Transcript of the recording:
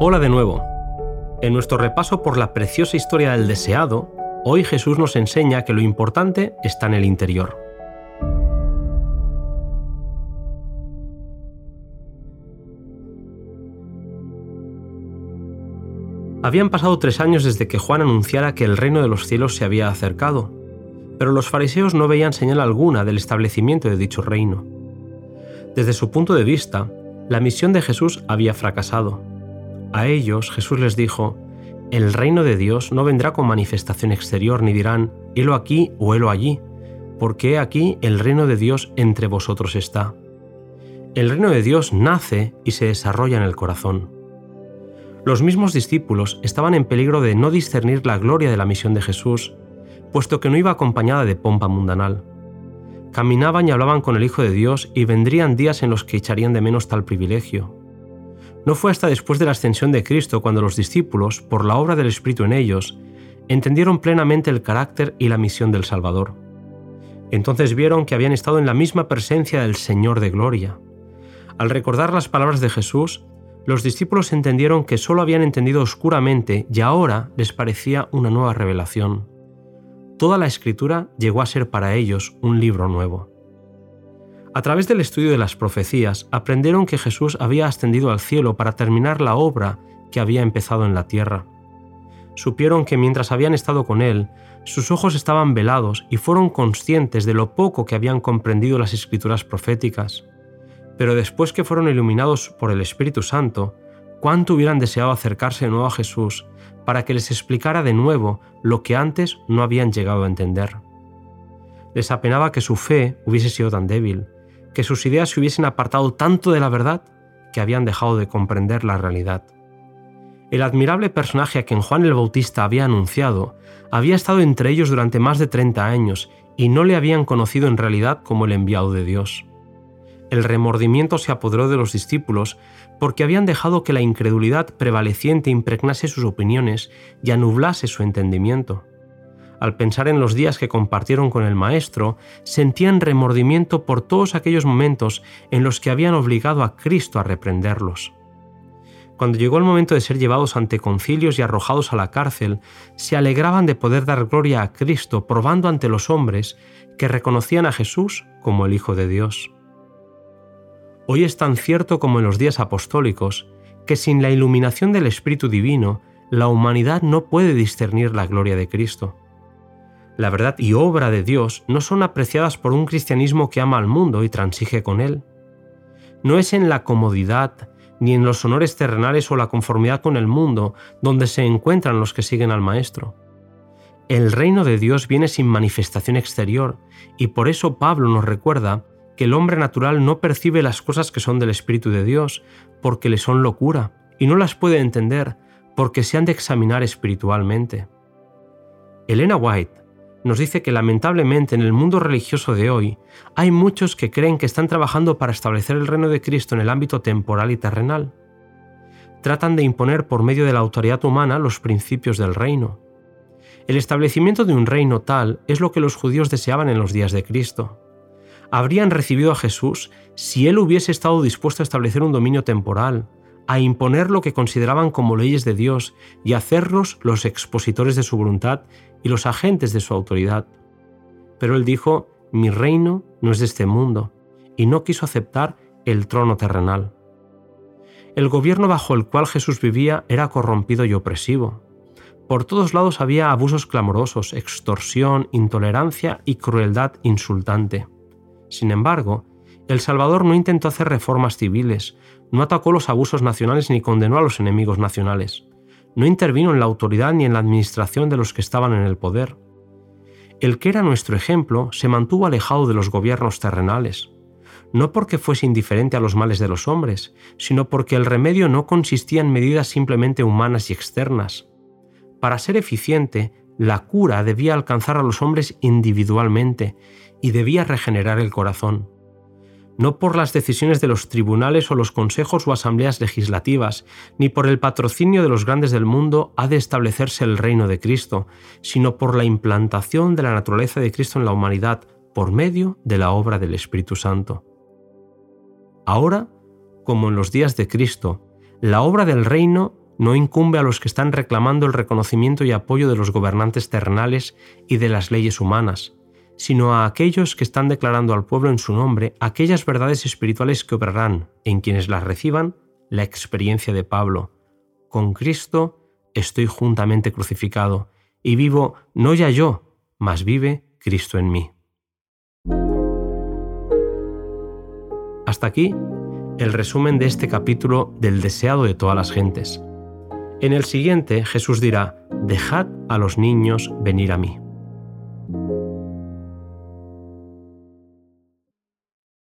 Hola de nuevo. En nuestro repaso por la preciosa historia del deseado, hoy Jesús nos enseña que lo importante está en el interior. Habían pasado tres años desde que Juan anunciara que el reino de los cielos se había acercado, pero los fariseos no veían señal alguna del establecimiento de dicho reino. Desde su punto de vista, la misión de Jesús había fracasado. A ellos Jesús les dijo, el reino de Dios no vendrá con manifestación exterior, ni dirán, helo aquí o helo allí, porque aquí el reino de Dios entre vosotros está. El reino de Dios nace y se desarrolla en el corazón. Los mismos discípulos estaban en peligro de no discernir la gloria de la misión de Jesús, puesto que no iba acompañada de pompa mundanal. Caminaban y hablaban con el Hijo de Dios y vendrían días en los que echarían de menos tal privilegio, no fue hasta después de la ascensión de Cristo cuando los discípulos, por la obra del Espíritu en ellos, entendieron plenamente el carácter y la misión del Salvador. Entonces vieron que habían estado en la misma presencia del Señor de Gloria. Al recordar las palabras de Jesús, los discípulos entendieron que solo habían entendido oscuramente y ahora les parecía una nueva revelación. Toda la escritura llegó a ser para ellos un libro nuevo. A través del estudio de las profecías, aprendieron que Jesús había ascendido al cielo para terminar la obra que había empezado en la tierra. Supieron que mientras habían estado con Él, sus ojos estaban velados y fueron conscientes de lo poco que habían comprendido las escrituras proféticas. Pero después que fueron iluminados por el Espíritu Santo, cuánto hubieran deseado acercarse de nuevo a Jesús para que les explicara de nuevo lo que antes no habían llegado a entender. Les apenaba que su fe hubiese sido tan débil, que sus ideas se hubiesen apartado tanto de la verdad que habían dejado de comprender la realidad. El admirable personaje a quien Juan el Bautista había anunciado había estado entre ellos durante más de 30 años y no le habían conocido en realidad como el enviado de Dios. El remordimiento se apoderó de los discípulos porque habían dejado que la incredulidad prevaleciente impregnase sus opiniones y anublase su entendimiento. Al pensar en los días que compartieron con el Maestro, sentían remordimiento por todos aquellos momentos en los que habían obligado a Cristo a reprenderlos. Cuando llegó el momento de ser llevados ante concilios y arrojados a la cárcel, se alegraban de poder dar gloria a Cristo, probando ante los hombres que reconocían a Jesús como el Hijo de Dios. Hoy es tan cierto como en los días apostólicos que sin la iluminación del Espíritu Divino, la humanidad no puede discernir la gloria de Cristo la verdad y obra de Dios no son apreciadas por un cristianismo que ama al mundo y transige con él. No es en la comodidad, ni en los honores terrenales o la conformidad con el mundo donde se encuentran los que siguen al Maestro. El reino de Dios viene sin manifestación exterior, y por eso Pablo nos recuerda que el hombre natural no percibe las cosas que son del Espíritu de Dios, porque le son locura, y no las puede entender, porque se han de examinar espiritualmente. Elena White nos dice que lamentablemente en el mundo religioso de hoy hay muchos que creen que están trabajando para establecer el reino de Cristo en el ámbito temporal y terrenal. Tratan de imponer por medio de la autoridad humana los principios del reino. El establecimiento de un reino tal es lo que los judíos deseaban en los días de Cristo. Habrían recibido a Jesús si él hubiese estado dispuesto a establecer un dominio temporal, a imponer lo que consideraban como leyes de Dios y hacerlos los expositores de su voluntad y los agentes de su autoridad. Pero él dijo, mi reino no es de este mundo, y no quiso aceptar el trono terrenal. El gobierno bajo el cual Jesús vivía era corrompido y opresivo. Por todos lados había abusos clamorosos, extorsión, intolerancia y crueldad insultante. Sin embargo, el Salvador no intentó hacer reformas civiles, no atacó los abusos nacionales ni condenó a los enemigos nacionales no intervino en la autoridad ni en la administración de los que estaban en el poder. El que era nuestro ejemplo se mantuvo alejado de los gobiernos terrenales, no porque fuese indiferente a los males de los hombres, sino porque el remedio no consistía en medidas simplemente humanas y externas. Para ser eficiente, la cura debía alcanzar a los hombres individualmente y debía regenerar el corazón no por las decisiones de los tribunales o los consejos o asambleas legislativas, ni por el patrocinio de los grandes del mundo ha de establecerse el reino de Cristo, sino por la implantación de la naturaleza de Cristo en la humanidad por medio de la obra del Espíritu Santo. Ahora, como en los días de Cristo, la obra del reino no incumbe a los que están reclamando el reconocimiento y apoyo de los gobernantes terrenales y de las leyes humanas, sino a aquellos que están declarando al pueblo en su nombre aquellas verdades espirituales que obrarán, en quienes las reciban, la experiencia de Pablo. Con Cristo estoy juntamente crucificado, y vivo no ya yo, mas vive Cristo en mí. Hasta aquí el resumen de este capítulo del deseado de todas las gentes. En el siguiente Jesús dirá, Dejad a los niños venir a mí.